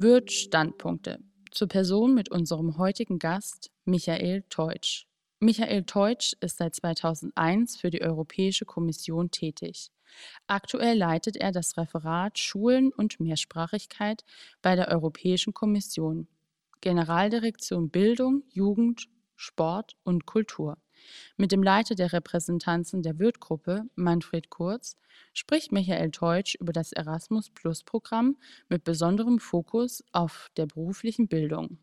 Wirt Standpunkte zur Person mit unserem heutigen Gast Michael Teutsch. Michael Teutsch ist seit 2001 für die Europäische Kommission tätig. Aktuell leitet er das Referat Schulen und Mehrsprachigkeit bei der Europäischen Kommission, Generaldirektion Bildung, Jugend, Sport und Kultur. Mit dem Leiter der Repräsentanzen der Wirtgruppe, Manfred Kurz, spricht Michael Teutsch über das Erasmus-Plus-Programm mit besonderem Fokus auf der beruflichen Bildung.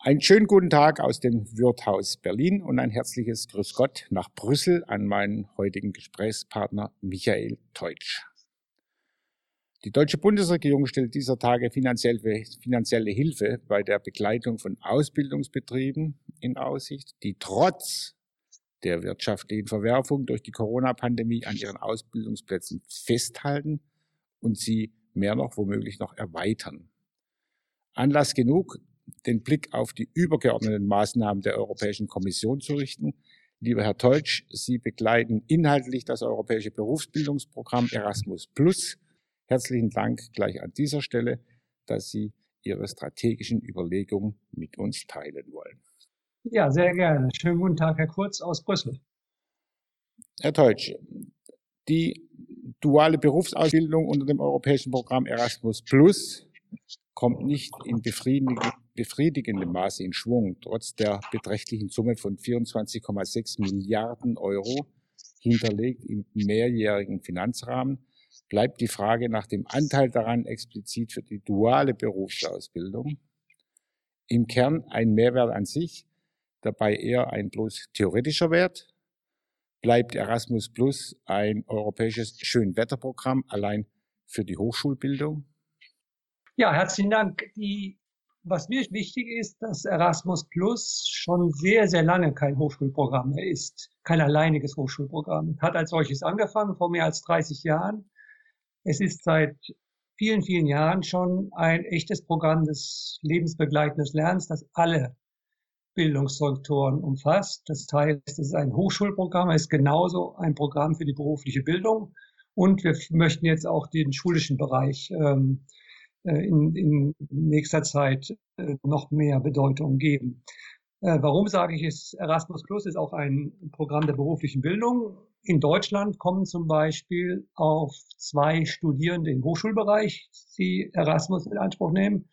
Einen schönen guten Tag aus dem Wirthaus Berlin und ein herzliches Grüß Gott nach Brüssel an meinen heutigen Gesprächspartner Michael Teutsch. Die deutsche Bundesregierung stellt dieser Tage finanzielle Hilfe bei der Begleitung von Ausbildungsbetrieben in Aussicht, die trotz der wirtschaftlichen Verwerfung durch die Corona-Pandemie an ihren Ausbildungsplätzen festhalten und sie mehr noch womöglich noch erweitern. Anlass genug, den Blick auf die übergeordneten Maßnahmen der Europäischen Kommission zu richten. Lieber Herr Teutsch, Sie begleiten inhaltlich das europäische Berufsbildungsprogramm Erasmus Plus Herzlichen Dank gleich an dieser Stelle, dass Sie Ihre strategischen Überlegungen mit uns teilen wollen. Ja, sehr gerne. Schönen guten Tag, Herr Kurz aus Brüssel. Herr Teutsch, die duale Berufsausbildung unter dem europäischen Programm Erasmus Plus kommt nicht in befriedigendem Maße in Schwung, trotz der beträchtlichen Summe von 24,6 Milliarden Euro hinterlegt im mehrjährigen Finanzrahmen bleibt die Frage nach dem Anteil daran explizit für die duale Berufsausbildung. Im Kern ein Mehrwert an sich, dabei eher ein bloß theoretischer Wert. Bleibt Erasmus Plus ein europäisches Schönwetterprogramm allein für die Hochschulbildung? Ja, herzlichen Dank. Die, was mir wichtig ist, dass Erasmus Plus schon sehr, sehr lange kein Hochschulprogramm mehr ist. Kein alleiniges Hochschulprogramm. Hat als solches angefangen vor mehr als 30 Jahren es ist seit vielen, vielen Jahren schon ein echtes Programm des lebensbegleitenden Lernens, das alle Bildungsstrukturen umfasst. Das heißt, es ist ein Hochschulprogramm, es ist genauso ein Programm für die berufliche Bildung. Und wir möchten jetzt auch den schulischen Bereich ähm, äh, in, in nächster Zeit äh, noch mehr Bedeutung geben. Äh, warum sage ich es? Erasmus Plus ist auch ein Programm der beruflichen Bildung. In Deutschland kommen zum Beispiel auf zwei Studierende im Hochschulbereich, die Erasmus in Anspruch nehmen,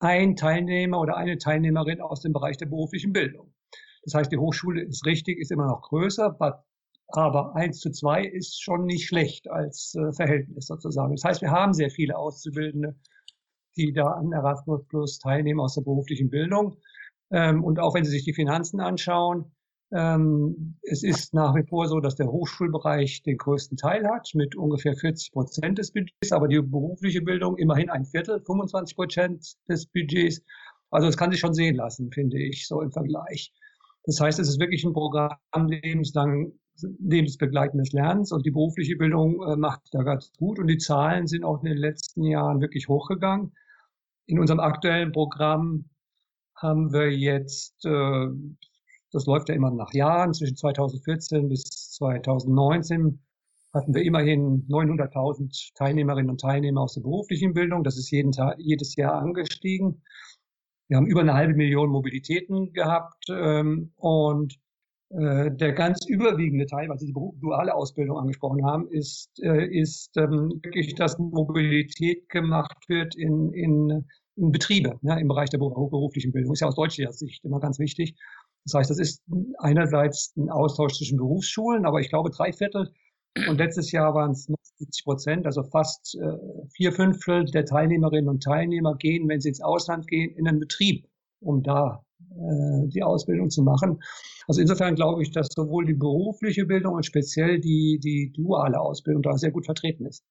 ein Teilnehmer oder eine Teilnehmerin aus dem Bereich der beruflichen Bildung. Das heißt, die Hochschule ist richtig, ist immer noch größer, aber eins zu zwei ist schon nicht schlecht als äh, Verhältnis sozusagen. Das heißt, wir haben sehr viele Auszubildende, die da an Erasmus Plus teilnehmen aus der beruflichen Bildung. Ähm, und auch wenn Sie sich die Finanzen anschauen, es ist nach wie vor so, dass der Hochschulbereich den größten Teil hat mit ungefähr 40 Prozent des Budgets, aber die berufliche Bildung immerhin ein Viertel, 25 Prozent des Budgets. Also es kann sich schon sehen lassen, finde ich, so im Vergleich. Das heißt, es ist wirklich ein Programm lebenslang lebensbegleitendes Lernens und die berufliche Bildung äh, macht da ganz gut und die Zahlen sind auch in den letzten Jahren wirklich hochgegangen. In unserem aktuellen Programm haben wir jetzt äh, das läuft ja immer nach Jahren. Zwischen 2014 bis 2019 hatten wir immerhin 900.000 Teilnehmerinnen und Teilnehmer aus der beruflichen Bildung. Das ist jeden Tag, jedes Jahr angestiegen. Wir haben über eine halbe Million Mobilitäten gehabt ähm, und äh, der ganz überwiegende Teil, was Sie die duale Ausbildung angesprochen haben, ist, äh, ist ähm, wirklich, dass Mobilität gemacht wird in, in, in Betriebe, ne, im Bereich der beruflichen Bildung. Ist ja aus deutscher Sicht immer ganz wichtig. Das heißt, das ist einerseits ein Austausch zwischen Berufsschulen, aber ich glaube drei Viertel und letztes Jahr waren es 70 Prozent, also fast äh, vier Fünftel der Teilnehmerinnen und Teilnehmer gehen, wenn sie ins Ausland gehen, in einen Betrieb, um da äh, die Ausbildung zu machen. Also insofern glaube ich, dass sowohl die berufliche Bildung und speziell die, die duale Ausbildung da sehr gut vertreten ist.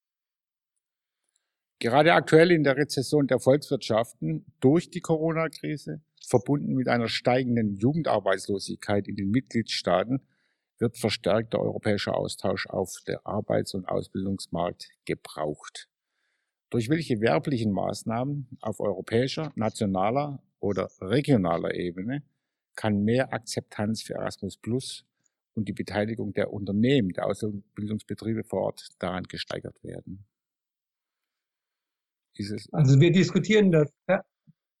Gerade aktuell in der Rezession der Volkswirtschaften durch die Corona-Krise verbunden mit einer steigenden Jugendarbeitslosigkeit in den Mitgliedstaaten, wird verstärkter europäischer Austausch auf der Arbeits- und Ausbildungsmarkt gebraucht. Durch welche werblichen Maßnahmen auf europäischer, nationaler oder regionaler Ebene kann mehr Akzeptanz für Erasmus Plus und die Beteiligung der Unternehmen, der Ausbildungsbetriebe vor Ort daran gesteigert werden? Also wir diskutieren das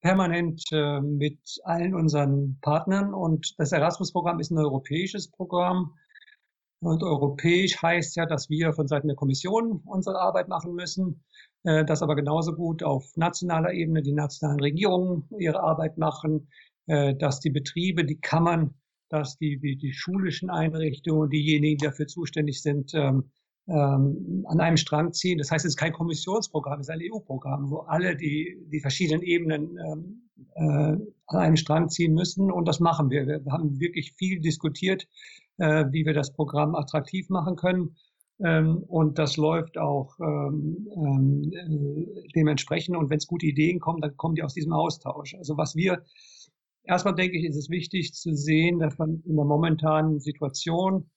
permanent äh, mit allen unseren Partnern und das Erasmus-Programm ist ein europäisches Programm. Und europäisch heißt ja, dass wir von Seiten der Kommission unsere Arbeit machen müssen, äh, dass aber genauso gut auf nationaler Ebene die nationalen Regierungen ihre Arbeit machen, äh, dass die Betriebe, die Kammern, dass die, die, die schulischen Einrichtungen, diejenigen, die dafür zuständig sind, ähm, ähm, an einem Strang ziehen. Das heißt, es ist kein Kommissionsprogramm, es ist ein EU-Programm, wo alle die, die verschiedenen Ebenen ähm, äh, an einem Strang ziehen müssen. Und das machen wir. Wir haben wirklich viel diskutiert, äh, wie wir das Programm attraktiv machen können. Ähm, und das läuft auch ähm, ähm, äh, dementsprechend. Und wenn es gute Ideen kommen, dann kommen die aus diesem Austausch. Also was wir erstmal denke ich, ist es wichtig zu sehen, dass man in der momentanen Situation,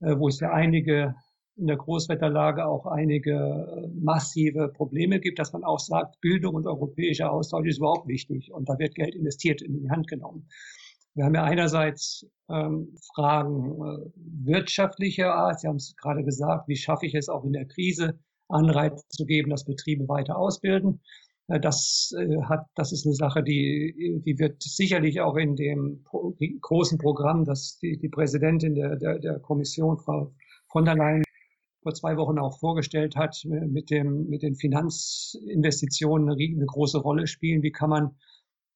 äh, wo es ja einige in der Großwetterlage auch einige äh, massive Probleme gibt, dass man auch sagt, Bildung und europäischer Austausch ist überhaupt wichtig und da wird Geld investiert, in die Hand genommen. Wir haben ja einerseits ähm, Fragen äh, wirtschaftlicher Art. Sie haben es gerade gesagt, wie schaffe ich es auch in der Krise, Anreize zu geben, dass Betriebe weiter ausbilden. Äh, das äh, hat, das ist eine Sache, die, die wird sicherlich auch in dem großen Programm, das die, die Präsidentin der, der, der Kommission, Frau von der Leyen, vor zwei Wochen auch vorgestellt hat, mit, dem, mit den Finanzinvestitionen eine, eine große Rolle spielen. Wie kann man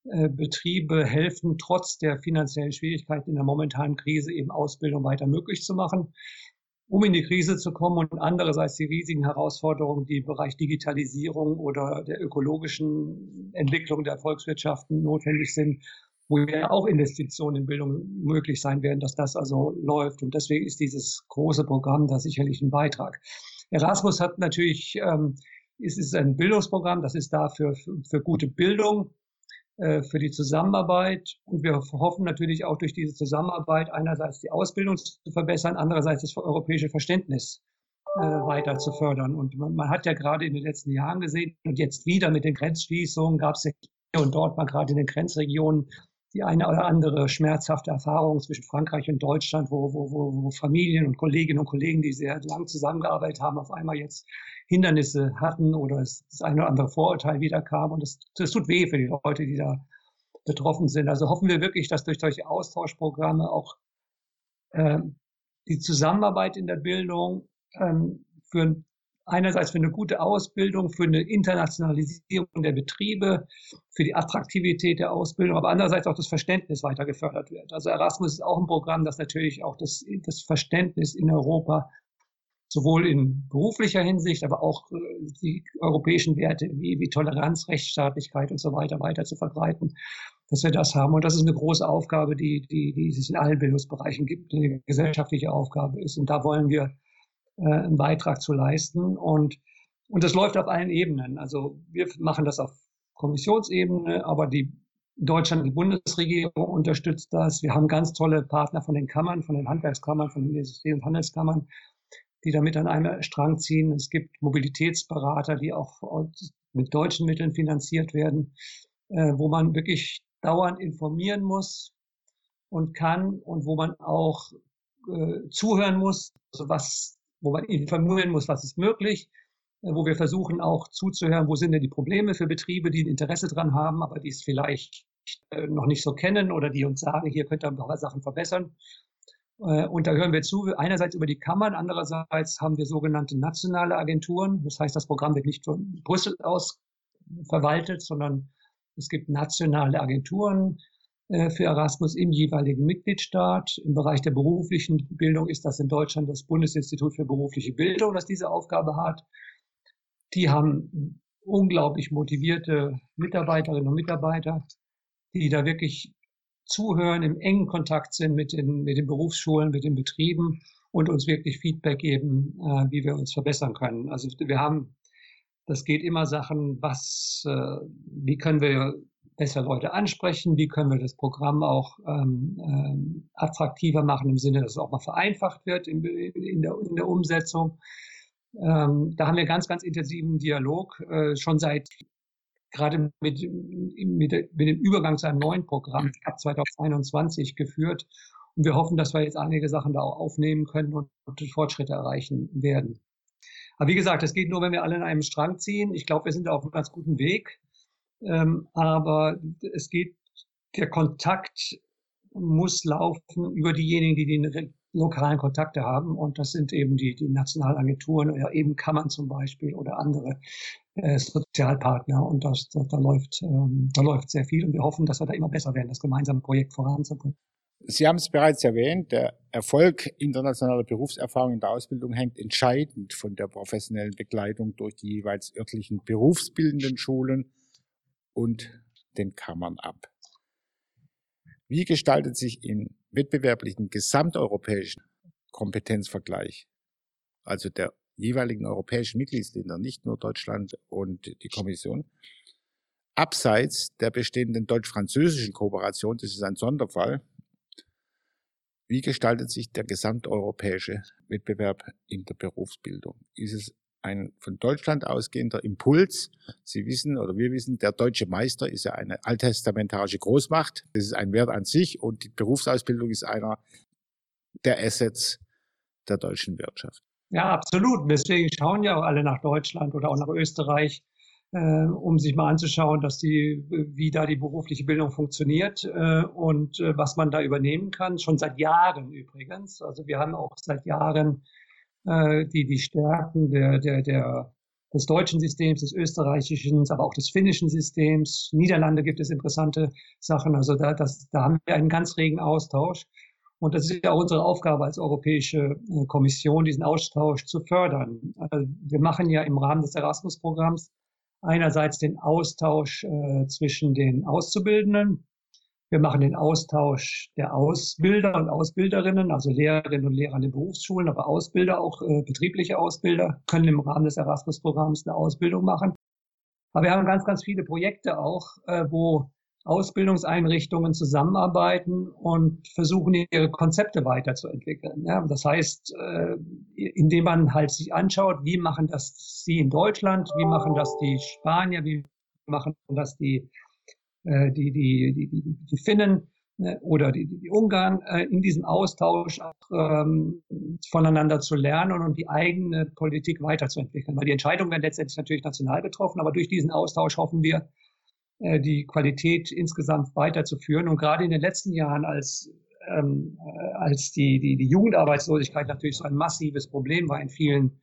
äh, Betriebe helfen, trotz der finanziellen Schwierigkeiten in der momentanen Krise eben Ausbildung weiter möglich zu machen, um in die Krise zu kommen und andererseits die riesigen Herausforderungen, die im Bereich Digitalisierung oder der ökologischen Entwicklung der Volkswirtschaften notwendig sind, wo ja auch Investitionen in Bildung möglich sein werden, dass das also läuft. Und deswegen ist dieses große Programm da sicherlich ein Beitrag. Erasmus hat natürlich, ähm, es ist ein Bildungsprogramm, das ist da für, für gute Bildung, äh, für die Zusammenarbeit. Und wir hoffen natürlich auch durch diese Zusammenarbeit einerseits die Ausbildung zu verbessern, andererseits das europäische Verständnis äh, weiter zu fördern. Und man, man, hat ja gerade in den letzten Jahren gesehen und jetzt wieder mit den Grenzschließungen gab es ja hier und dort mal gerade in den Grenzregionen die eine oder andere schmerzhafte Erfahrung zwischen Frankreich und Deutschland, wo, wo, wo, Familien und Kolleginnen und Kollegen, die sehr lang zusammengearbeitet haben, auf einmal jetzt Hindernisse hatten oder das eine oder andere Vorurteil wiederkam. Und das, das tut weh für die Leute, die da betroffen sind. Also hoffen wir wirklich, dass durch solche Austauschprogramme auch ähm, die Zusammenarbeit in der Bildung ähm, für einerseits für eine gute Ausbildung, für eine Internationalisierung der Betriebe, für die Attraktivität der Ausbildung, aber andererseits auch das Verständnis weiter gefördert wird. Also Erasmus ist auch ein Programm, das natürlich auch das, das Verständnis in Europa sowohl in beruflicher Hinsicht, aber auch äh, die europäischen Werte wie, wie Toleranz, Rechtsstaatlichkeit und so weiter weiter zu verbreiten, dass wir das haben. Und das ist eine große Aufgabe, die, die, die es in allen Bildungsbereichen gibt, eine gesellschaftliche Aufgabe ist. Und da wollen wir äh, einen Beitrag zu leisten. Und, und das läuft auf allen Ebenen. Also wir machen das auf Kommissionsebene, aber die Deutschland, die Bundesregierung unterstützt das. Wir haben ganz tolle Partner von den Kammern, von den Handwerkskammern, von den Industrie- und Handelskammern, die damit an einem Strang ziehen. Es gibt Mobilitätsberater, die auch mit deutschen Mitteln finanziert werden, äh, wo man wirklich dauernd informieren muss und kann und wo man auch äh, zuhören muss, also was wo man informieren muss, was ist möglich, äh, wo wir versuchen auch zuzuhören, wo sind denn die Probleme für Betriebe, die ein Interesse dran haben, aber die es vielleicht äh, noch nicht so kennen oder die uns sagen, hier könnt ihr ein paar Sachen verbessern. Äh, und da hören wir zu, einerseits über die Kammern, andererseits haben wir sogenannte nationale Agenturen. Das heißt, das Programm wird nicht von Brüssel aus verwaltet, sondern es gibt nationale Agenturen, für Erasmus im jeweiligen Mitgliedstaat. Im Bereich der beruflichen Bildung ist das in Deutschland das Bundesinstitut für berufliche Bildung, das diese Aufgabe hat. Die haben unglaublich motivierte Mitarbeiterinnen und Mitarbeiter, die da wirklich zuhören, im engen Kontakt sind mit den, mit den Berufsschulen, mit den Betrieben und uns wirklich Feedback geben, äh, wie wir uns verbessern können. Also wir haben, das geht immer Sachen, was, äh, wie können wir besser Leute ansprechen, wie können wir das Programm auch ähm, ähm, attraktiver machen im Sinne, dass es auch mal vereinfacht wird in, in, der, in der, Umsetzung. Ähm, da haben wir ganz, ganz intensiven Dialog äh, schon seit gerade mit, mit, mit, dem Übergang zu einem neuen Programm ab 2021 geführt. Und wir hoffen, dass wir jetzt einige Sachen da auch aufnehmen können und, und Fortschritte erreichen werden. Aber wie gesagt, das geht nur, wenn wir alle in einem Strang ziehen. Ich glaube, wir sind auf einem ganz guten Weg. Ähm, aber es geht, der Kontakt muss laufen über diejenigen, die die lokalen Kontakte haben. Und das sind eben die, die Nationalagenturen oder eben Kammern zum Beispiel oder andere äh, Sozialpartner. Und das, da, da läuft, ähm, da läuft sehr viel. Und wir hoffen, dass wir da immer besser werden, das gemeinsame Projekt voranzubringen. Sie haben es bereits erwähnt, der Erfolg internationaler Berufserfahrung in der Ausbildung hängt entscheidend von der professionellen Begleitung durch die jeweils örtlichen berufsbildenden Schulen und den Kammern ab. Wie gestaltet sich im wettbewerblichen gesamteuropäischen Kompetenzvergleich, also der jeweiligen europäischen Mitgliedsländer, nicht nur Deutschland und die Kommission, abseits der bestehenden deutsch-französischen Kooperation, das ist ein Sonderfall, wie gestaltet sich der gesamteuropäische Wettbewerb in der Berufsbildung? Ist es ein von Deutschland ausgehender Impuls? Sie wissen oder wir wissen, der deutsche Meister ist ja eine alttestamentarische Großmacht. Das ist ein Wert an sich und die Berufsausbildung ist einer der Assets der deutschen Wirtschaft. Ja, absolut. Deswegen schauen ja auch alle nach Deutschland oder auch nach Österreich, äh, um sich mal anzuschauen, dass die, wie da die berufliche Bildung funktioniert äh, und äh, was man da übernehmen kann. Schon seit Jahren übrigens. Also wir haben auch seit Jahren äh, die, die Stärken der, der, der, des deutschen Systems, des österreichischen, aber auch des finnischen Systems. Niederlande gibt es interessante Sachen. Also da, das, da haben wir einen ganz regen Austausch. Und das ist ja auch unsere Aufgabe als Europäische äh, Kommission, diesen Austausch zu fördern. Also wir machen ja im Rahmen des Erasmus-Programms einerseits den Austausch äh, zwischen den Auszubildenden. Wir machen den Austausch der Ausbilder und Ausbilderinnen, also Lehrerinnen und Lehrer in den Berufsschulen, aber Ausbilder, auch äh, betriebliche Ausbilder, können im Rahmen des Erasmus-Programms eine Ausbildung machen. Aber wir haben ganz, ganz viele Projekte auch, äh, wo Ausbildungseinrichtungen zusammenarbeiten und versuchen, ihre Konzepte weiterzuentwickeln. Ja, das heißt, äh, indem man halt sich anschaut, wie machen das sie in Deutschland, wie machen das die Spanier, wie machen das die, äh, die, die, die, die, die Finnen ne, oder die, die Ungarn, äh, in diesem Austausch auch, ähm, voneinander zu lernen und die eigene Politik weiterzuentwickeln. Weil die Entscheidungen werden letztendlich natürlich national getroffen, aber durch diesen Austausch hoffen wir, äh, die Qualität insgesamt weiterzuführen. Und gerade in den letzten Jahren, als, ähm, äh, als die, die, die Jugendarbeitslosigkeit natürlich so ein massives Problem war in vielen,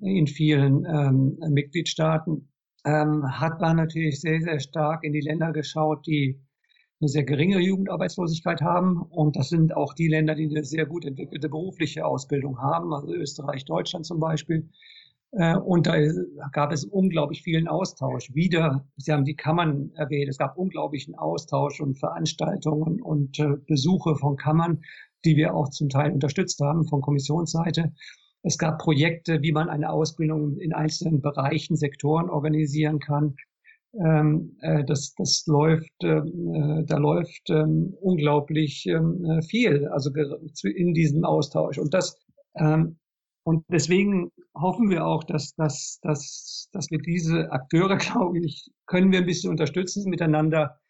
in vielen ähm, Mitgliedstaaten, ähm, hat man natürlich sehr, sehr stark in die Länder geschaut, die eine sehr geringe Jugendarbeitslosigkeit haben. Und das sind auch die Länder, die eine sehr gut entwickelte berufliche Ausbildung haben, also Österreich, Deutschland zum Beispiel. Äh, und da gab es unglaublich vielen Austausch. Wieder, Sie haben die Kammern erwähnt, es gab unglaublichen Austausch und Veranstaltungen und äh, Besuche von Kammern, die wir auch zum Teil unterstützt haben von Kommissionsseite. Es gab Projekte, wie man eine Ausbildung in einzelnen Bereichen, Sektoren organisieren kann. Ähm, äh, das, das läuft, da läuft ähm, unglaublich ähm, viel, also in diesem Austausch. Und das und deswegen hoffen wir auch, dass, dass, dass, dass wir diese Akteure, glaube ich, können wir ein bisschen unterstützen, miteinander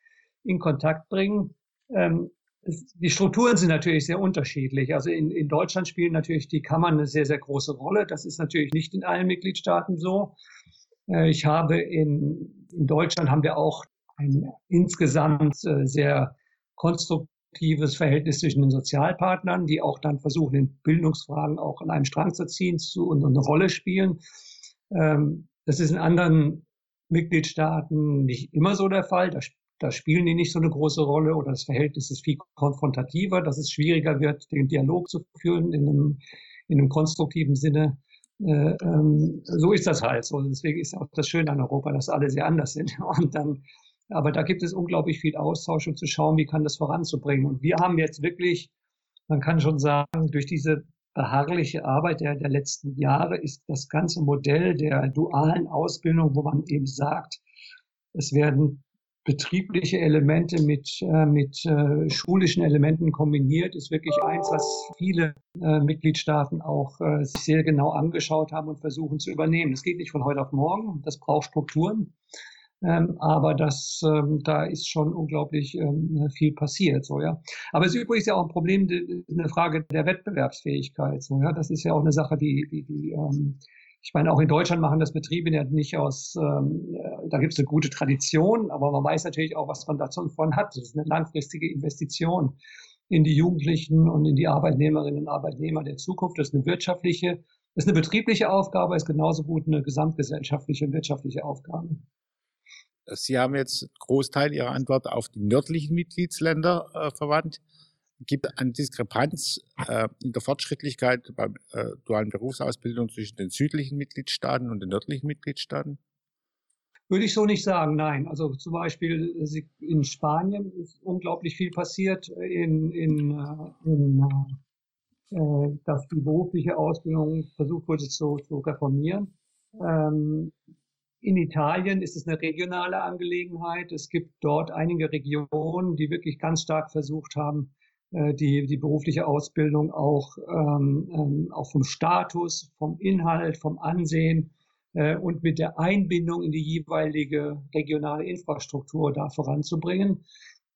in Kontakt bringen. Ähm, die Strukturen sind natürlich sehr unterschiedlich. Also in, in Deutschland spielen natürlich die Kammern eine sehr, sehr große Rolle. Das ist natürlich nicht in allen Mitgliedstaaten so. Äh, ich habe in, in Deutschland haben wir auch ein insgesamt äh, sehr konstruktives Verhältnis zwischen den Sozialpartnern, die auch dann versuchen, in Bildungsfragen auch an einem Strang zu ziehen zu, und eine Rolle spielen. Ähm, das ist in anderen Mitgliedstaaten nicht immer so der Fall. Da, da spielen die nicht so eine große Rolle oder das Verhältnis ist viel konfrontativer, dass es schwieriger wird, den Dialog zu führen in einem, in einem konstruktiven Sinne. Äh, ähm, so ist das halt so. Deswegen ist auch das Schöne an Europa, dass alle sehr anders sind. Und dann aber da gibt es unglaublich viel Austausch, um zu schauen, wie kann das voranzubringen. Und wir haben jetzt wirklich, man kann schon sagen, durch diese beharrliche Arbeit der, der letzten Jahre ist das ganze Modell der dualen Ausbildung, wo man eben sagt, es werden betriebliche Elemente mit, äh, mit äh, schulischen Elementen kombiniert, ist wirklich eins, was viele äh, Mitgliedstaaten auch äh, sich sehr genau angeschaut haben und versuchen zu übernehmen. Das geht nicht von heute auf morgen, das braucht Strukturen. Ähm, aber das, ähm, da ist schon unglaublich ähm, viel passiert, so, ja. Aber es ist übrigens ja auch ein Problem, eine Frage der Wettbewerbsfähigkeit, so, ja. Das ist ja auch eine Sache, die, die, die ähm, Ich meine, auch in Deutschland machen das Betriebe ja nicht aus, ähm, da gibt es eine gute Tradition, aber man weiß natürlich auch, was man davon hat. Das ist eine langfristige Investition in die Jugendlichen und in die Arbeitnehmerinnen und Arbeitnehmer der Zukunft. Das ist eine wirtschaftliche, das ist eine betriebliche Aufgabe, ist genauso gut eine gesamtgesellschaftliche und wirtschaftliche Aufgabe. Sie haben jetzt Großteil Ihrer Antwort auf die nördlichen Mitgliedsländer äh, verwandt gibt eine Diskrepanz äh, in der Fortschrittlichkeit bei äh, dualen Berufsausbildung zwischen den südlichen Mitgliedstaaten und den nördlichen Mitgliedstaaten? Würde ich so nicht sagen, nein. Also zum Beispiel in Spanien ist unglaublich viel passiert, in, in, äh, in äh, dass die berufliche Ausbildung versucht wurde zu, zu reformieren. Ähm, in Italien ist es eine regionale Angelegenheit. Es gibt dort einige Regionen, die wirklich ganz stark versucht haben, äh, die, die berufliche Ausbildung auch, ähm, ähm, auch vom Status, vom Inhalt, vom Ansehen äh, und mit der Einbindung in die jeweilige regionale Infrastruktur da voranzubringen.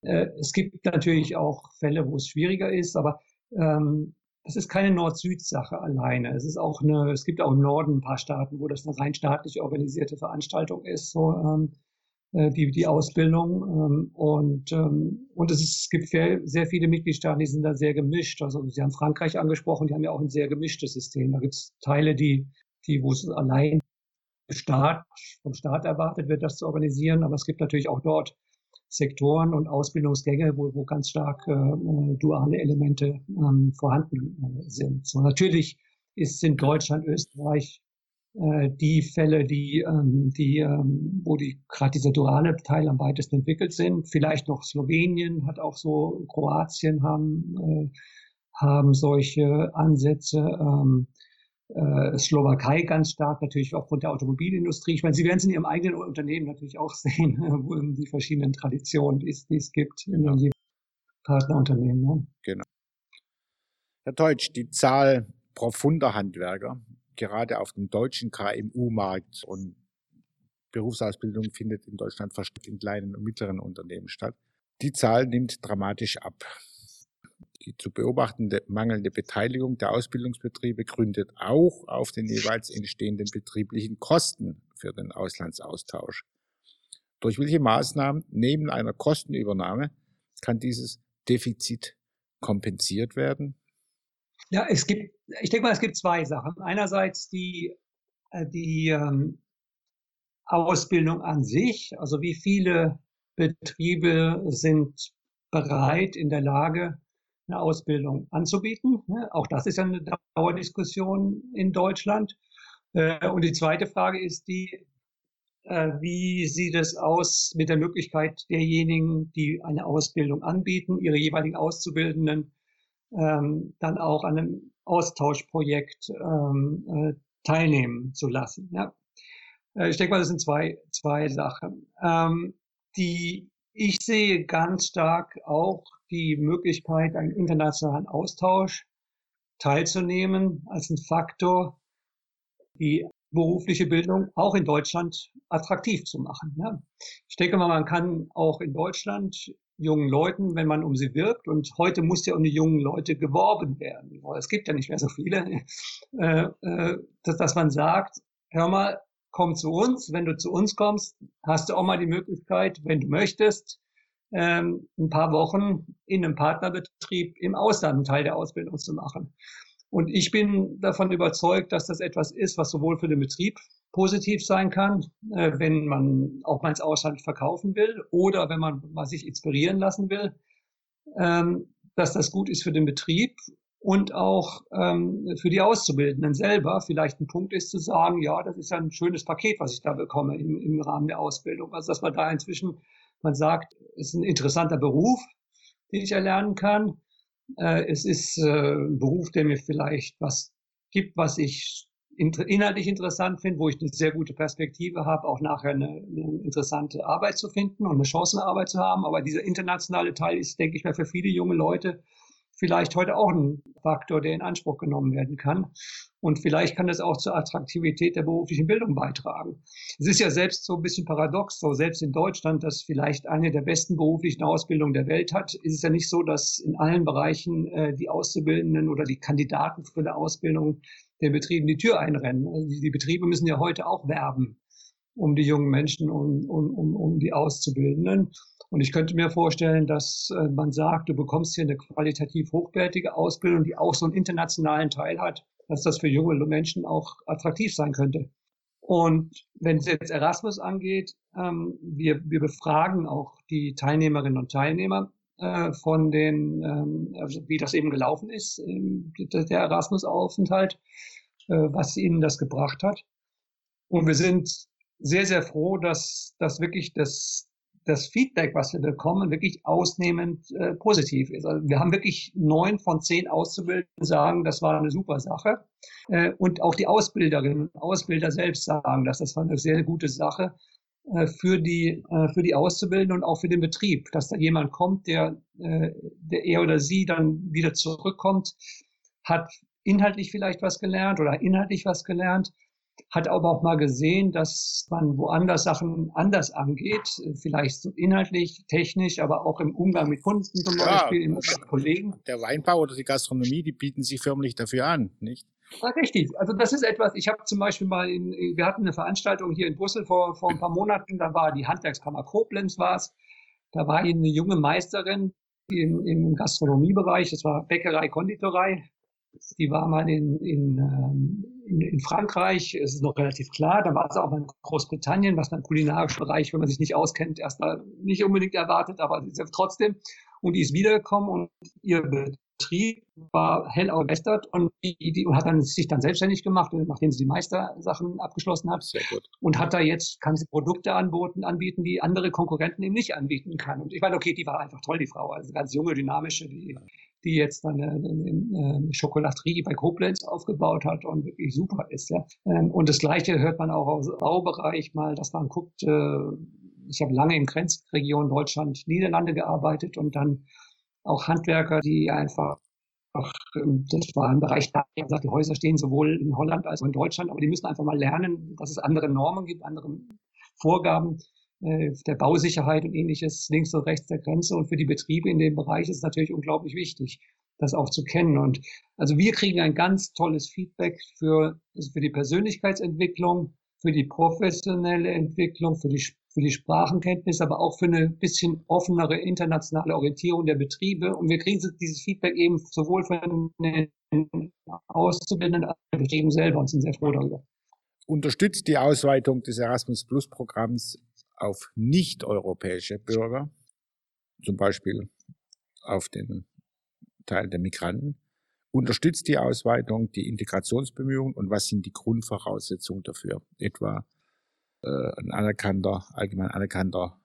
Äh, es gibt natürlich auch Fälle, wo es schwieriger ist, aber ähm, es ist keine Nord-Süd-Sache alleine. Es ist auch eine, es gibt auch im Norden ein paar Staaten, wo das eine rein staatlich organisierte Veranstaltung ist. So, ähm, äh, die, die Ausbildung. Ähm, und, ähm, und es, ist, es gibt sehr viele Mitgliedstaaten, die sind da sehr gemischt. Also Sie haben Frankreich angesprochen, die haben ja auch ein sehr gemischtes System. Da gibt es Teile, die, die, wo es allein Staat, vom Staat erwartet wird, das zu organisieren. Aber es gibt natürlich auch dort Sektoren und Ausbildungsgänge, wo, wo ganz stark äh, äh duale Elemente ähm, vorhanden äh, sind. So natürlich ist in Deutschland, Österreich, äh, die Fälle, die, ähm, die, ähm, wo die gerade dieser duale Teil am weitesten entwickelt sind. Vielleicht noch Slowenien hat auch so, Kroatien haben, äh, haben solche Ansätze. Ähm, äh, Slowakei ganz stark, natürlich aufgrund der Automobilindustrie. Ich meine, Sie werden es in Ihrem eigenen Unternehmen natürlich auch sehen, wo die verschiedenen Traditionen, die es, die es gibt in den Partnerunternehmen. Ja. Genau. Herr Teutsch, die Zahl profunder Handwerker gerade auf dem deutschen KMU-Markt und Berufsausbildung findet in Deutschland verstärkt in kleinen und mittleren Unternehmen statt. Die Zahl nimmt dramatisch ab. Die zu beobachtende mangelnde Beteiligung der Ausbildungsbetriebe gründet auch auf den jeweils entstehenden betrieblichen Kosten für den Auslandsaustausch. Durch welche Maßnahmen neben einer Kostenübernahme kann dieses Defizit kompensiert werden? Ja, es gibt, ich denke mal, es gibt zwei Sachen. Einerseits die, äh, die ähm, Ausbildung an sich, also wie viele Betriebe sind bereit, in der Lage, eine Ausbildung anzubieten. Auch das ist ja eine Dauerdiskussion in Deutschland. Äh, und die zweite Frage ist die, äh, wie sieht es aus mit der Möglichkeit derjenigen, die eine Ausbildung anbieten, ihre jeweiligen Auszubildenden ähm, dann auch an einem Austauschprojekt ähm, äh, teilnehmen zu lassen. Ja. Äh, ich denke mal, das sind zwei, zwei Sachen. Ähm, die, ich sehe ganz stark auch die Möglichkeit, einen internationalen Austausch teilzunehmen als ein Faktor, die berufliche Bildung auch in Deutschland attraktiv zu machen. Ja. Ich denke mal, man kann auch in Deutschland jungen Leuten, wenn man um sie wirbt. Und heute muss ja um die jungen Leute geworben werden. Es gibt ja nicht mehr so viele, äh, äh, dass, man sagt, hör mal, komm zu uns. Wenn du zu uns kommst, hast du auch mal die Möglichkeit, wenn du möchtest, ähm, ein paar Wochen in einem Partnerbetrieb im Ausland einen Teil der Ausbildung zu machen. Und ich bin davon überzeugt, dass das etwas ist, was sowohl für den Betrieb positiv sein kann, äh, wenn man auch mal ins Ausland verkaufen will oder wenn man mal sich inspirieren lassen will, ähm, dass das gut ist für den Betrieb und auch ähm, für die Auszubildenden selber vielleicht ein Punkt ist zu sagen, ja, das ist ja ein schönes Paket, was ich da bekomme im, im Rahmen der Ausbildung. Also dass man da inzwischen, man sagt, es ist ein interessanter Beruf, den ich erlernen kann. Äh, es ist äh, ein Beruf, der mir vielleicht was gibt, was ich inhaltlich interessant finde, wo ich eine sehr gute Perspektive habe, auch nachher eine, eine, interessante Arbeit zu finden und eine Chance, eine Arbeit zu haben. Aber dieser internationale Teil ist, denke ich mal, für viele junge Leute vielleicht heute auch ein Faktor, der in Anspruch genommen werden kann. Und vielleicht kann das auch zur Attraktivität der beruflichen Bildung beitragen. Es ist ja selbst so ein bisschen paradox, so selbst in Deutschland, das vielleicht eine der besten beruflichen Ausbildungen der Welt hat, ist es ja nicht so, dass in allen Bereichen äh, die Auszubildenden oder die Kandidaten für eine Ausbildung den Betrieben die Tür einrennen. Also die, die Betriebe müssen ja heute auch werben um die jungen Menschen und um, um, um die Auszubildenden. Und ich könnte mir vorstellen, dass äh, man sagt, du bekommst hier eine qualitativ hochwertige Ausbildung, die auch so einen internationalen Teil hat, dass das für junge Menschen auch attraktiv sein könnte. Und wenn es jetzt Erasmus angeht, ähm, wir, wir befragen auch die Teilnehmerinnen und Teilnehmer äh, von den, ähm, also wie das eben gelaufen ist, der Erasmus-Aufenthalt, äh, was ihnen das gebracht hat. Und wir sind sehr, sehr froh, dass, dass wirklich das, das Feedback, was wir bekommen, wirklich ausnehmend äh, positiv ist. Also wir haben wirklich neun von zehn Auszubildenden sagen, das war eine super Sache. Äh, und auch die Ausbilderinnen und Ausbilder selbst sagen, dass das war eine sehr gute Sache für die, äh, für die Auszubildenden und auch für den Betrieb, dass da jemand kommt, der, äh, der er oder sie dann wieder zurückkommt, hat inhaltlich vielleicht was gelernt oder inhaltlich was gelernt hat aber auch mal gesehen, dass man woanders Sachen anders angeht, vielleicht so inhaltlich, technisch, aber auch im Umgang mit Kunden zum ja, Beispiel, mit Kollegen. Der Weinbau oder die Gastronomie, die bieten sich förmlich dafür an, nicht? Ja, richtig. Also das ist etwas, ich habe zum Beispiel mal, in, wir hatten eine Veranstaltung hier in Brüssel vor, vor ein paar Monaten, da war die Handwerkskammer Koblenz war es, da war eine junge Meisterin im, im Gastronomiebereich, das war Bäckerei, Konditorei, die war mal in, in, ähm, in, in Frankreich, es ist noch relativ klar. Dann war sie auch mal in Großbritannien, was man im kulinarischen Bereich, wenn man sich nicht auskennt, erstmal nicht unbedingt erwartet, aber trotzdem. Und die ist wiedergekommen und ihr Betrieb war hell begeistert und die, hat dann sich dann selbstständig gemacht, nachdem sie die Meistersachen abgeschlossen hat. Sehr gut. Und hat da jetzt, kann sie Produkte anbieten, anbieten, die andere Konkurrenten eben nicht anbieten kann. Und ich meine, okay, die war einfach toll, die Frau. Also ganz junge, dynamische, die die jetzt dann eine, eine Schokolaterie bei Koblenz aufgebaut hat und wirklich super ist. Ja. Ähm, und das Gleiche hört man auch aus dem Baubereich mal, dass man guckt, äh, ich habe lange in Grenzregion Deutschland, Niederlande gearbeitet und dann auch Handwerker, die einfach ähm, das war ein Bereich, da gesagt, die Häuser stehen sowohl in Holland als auch in Deutschland, aber die müssen einfach mal lernen, dass es andere Normen gibt, andere Vorgaben äh, der Bausicherheit und ähnliches links und rechts der Grenze. Und für die Betriebe in dem Bereich ist es natürlich unglaublich wichtig, das auch zu kennen. Und also wir kriegen ein ganz tolles Feedback für, also für die Persönlichkeitsentwicklung, für die professionelle Entwicklung, für die, für die Sprachenkenntnis, aber auch für eine bisschen offenere internationale Orientierung der Betriebe. Und wir kriegen dieses Feedback eben sowohl von den Auszubildenden als auch den Betrieben selber und sind sehr froh darüber. Unterstützt die Ausweitung des Erasmus Plus Programms auf nicht-europäische Bürger, zum Beispiel auf den Teil der Migranten, unterstützt die Ausweitung die Integrationsbemühungen und was sind die Grundvoraussetzungen dafür? Etwa ein anerkannter, allgemein anerkannter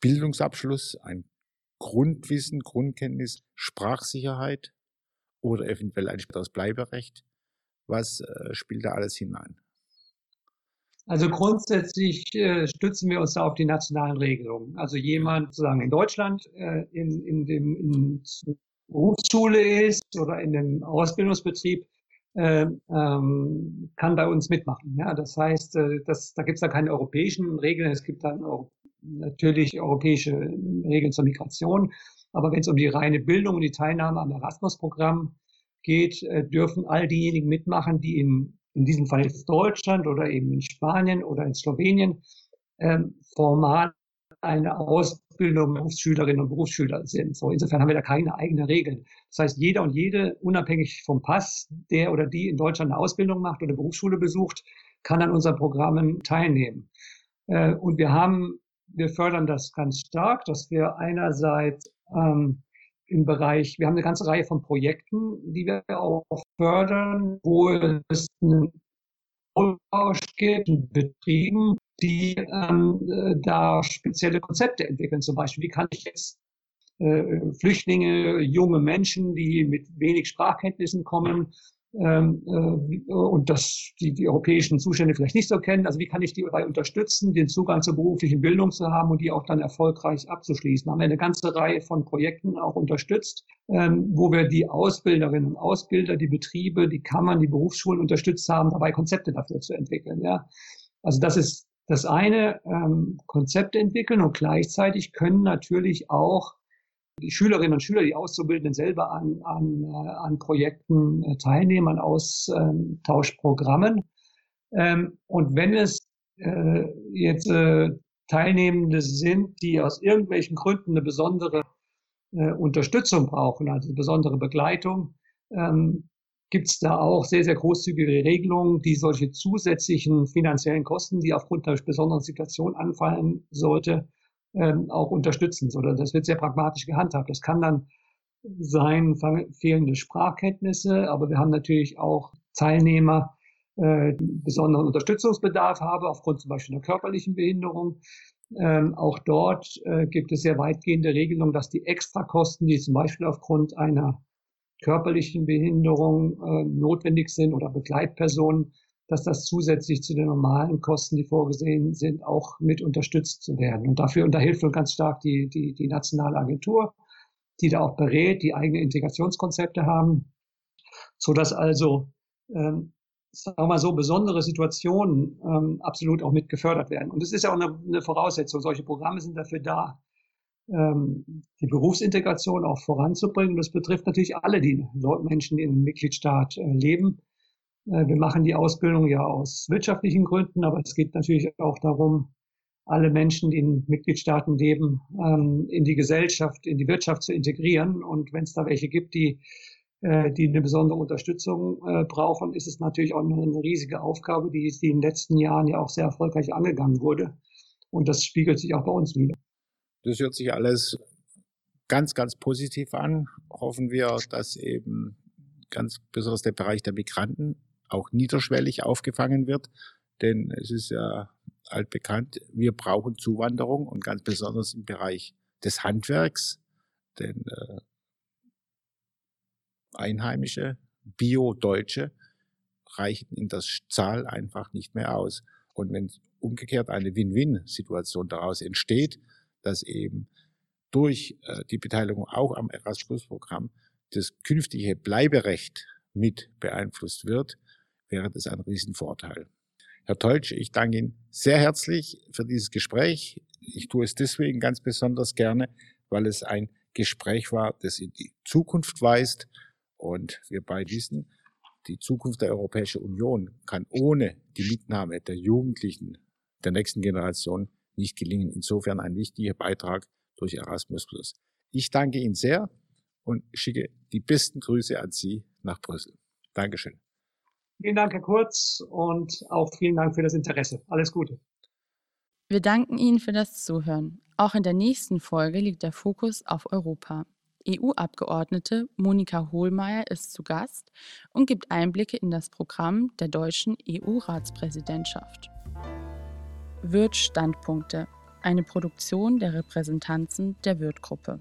Bildungsabschluss, ein Grundwissen, Grundkenntnis, Sprachsicherheit oder eventuell ein späteres Bleiberecht. Was äh, spielt da alles hinein? Also grundsätzlich äh, stützen wir uns da auf die nationalen Regelungen. Also jemand sozusagen in Deutschland äh, in, in dem in Berufsschule ist oder in dem Ausbildungsbetrieb, äh, ähm, kann bei uns mitmachen. Ja, das heißt, äh, das, da gibt es da keine europäischen Regeln. Es gibt dann auch natürlich europäische Regeln zur Migration. Aber wenn es um die reine Bildung und die Teilnahme am Erasmus-Programm geht, äh, dürfen all diejenigen mitmachen, die in in diesem Fall jetzt Deutschland oder eben in Spanien oder in Slowenien, ähm, formal eine Ausbildung Berufsschülerinnen und Berufsschüler sind. So, insofern haben wir da keine eigenen Regeln. Das heißt, jeder und jede, unabhängig vom Pass, der oder die in Deutschland eine Ausbildung macht oder Berufsschule besucht, kann an unseren Programmen teilnehmen. Äh, und wir haben, wir fördern das ganz stark, dass wir einerseits ähm, im Bereich, wir haben eine ganze Reihe von Projekten, die wir auch fördern, wo es einen Austausch gibt, Betrieben, die ähm, äh, da spezielle Konzepte entwickeln. Zum Beispiel, wie kann ich jetzt äh, Flüchtlinge, junge Menschen, die mit wenig Sprachkenntnissen kommen, ähm, äh, und das die, die europäischen Zustände vielleicht nicht so kennen. Also wie kann ich die dabei unterstützen, den Zugang zur beruflichen Bildung zu haben und die auch dann erfolgreich abzuschließen? Haben wir eine ganze Reihe von Projekten auch unterstützt, ähm, wo wir die Ausbilderinnen und Ausbilder, die Betriebe, die Kammern, die Berufsschulen unterstützt haben, dabei Konzepte dafür zu entwickeln. Ja, also das ist das eine, ähm, Konzepte entwickeln und gleichzeitig können natürlich auch die Schülerinnen und Schüler, die Auszubildenden selber an, an, äh, an Projekten äh, teilnehmen, an Austauschprogrammen. Ähm, und wenn es äh, jetzt äh, Teilnehmende sind, die aus irgendwelchen Gründen eine besondere äh, Unterstützung brauchen, also eine besondere Begleitung, ähm, gibt es da auch sehr, sehr großzügige Regelungen, die solche zusätzlichen finanziellen Kosten, die aufgrund einer besonderen Situation anfallen sollte, ähm, auch unterstützen. Oder das wird sehr pragmatisch gehandhabt. Das kann dann sein fehlende Sprachkenntnisse, aber wir haben natürlich auch Teilnehmer, äh, besonderen Unterstützungsbedarf haben, aufgrund zum Beispiel einer körperlichen Behinderung. Ähm, auch dort äh, gibt es sehr weitgehende Regelungen, dass die Extrakosten, die zum Beispiel aufgrund einer körperlichen Behinderung äh, notwendig sind oder Begleitpersonen, dass das zusätzlich zu den normalen Kosten, die vorgesehen sind, auch mit unterstützt zu werden. Und dafür unterhilft uns ganz stark die, die, die nationale Agentur, die da auch berät, die eigene Integrationskonzepte haben, so dass also ähm, sagen wir mal so, besondere Situationen ähm, absolut auch mit gefördert werden. Und es ist ja auch eine, eine Voraussetzung. Solche Programme sind dafür da, ähm, die Berufsintegration auch voranzubringen. Das betrifft natürlich alle die Menschen, die in einem Mitgliedstaat äh, leben. Äh, wir machen die Ausbildung ja aus wirtschaftlichen Gründen, aber es geht natürlich auch darum, alle Menschen, die in Mitgliedstaaten leben, ähm, in die Gesellschaft, in die Wirtschaft zu integrieren. Und wenn es da welche gibt, die äh, die eine besondere Unterstützung äh, brauchen, ist es natürlich auch eine, riesige Aufgabe, die, die in den letzten Jahren ja auch sehr erfolgreich angegangen wurde. Und das spiegelt sich auch bei uns wieder. Das hört sich alles ganz, ganz positiv an. Hoffen wir, dass eben ganz besonders der Bereich der Migranten auch niederschwellig aufgefangen wird. Denn es ist ja altbekannt, wir brauchen Zuwanderung und ganz besonders im Bereich des Handwerks. Denn äh, Einheimische, Bio-Deutsche reichen in der Zahl einfach nicht mehr aus. Und wenn umgekehrt eine Win-Win-Situation daraus entsteht, dass eben durch äh, die Beteiligung auch am Erasmus-Programm das künftige Bleiberecht mit beeinflusst wird, wäre das ein Riesenvorteil. Herr Teutsch, ich danke Ihnen sehr herzlich für dieses Gespräch. Ich tue es deswegen ganz besonders gerne, weil es ein Gespräch war, das in die Zukunft weist und wir beide wissen, die Zukunft der Europäischen Union kann ohne die Mitnahme der Jugendlichen der nächsten Generation nicht gelingen. Insofern ein wichtiger Beitrag durch Erasmus+. Ich danke Ihnen sehr und schicke die besten Grüße an Sie nach Brüssel. Dankeschön. Vielen Dank, Herr Kurz, und auch vielen Dank für das Interesse. Alles Gute. Wir danken Ihnen für das Zuhören. Auch in der nächsten Folge liegt der Fokus auf Europa. EU-Abgeordnete Monika Hohlmeier ist zu Gast und gibt Einblicke in das Programm der deutschen EU-Ratspräsidentschaft. Wirt Standpunkte, eine Produktion der Repräsentanzen der Wirt-Gruppe.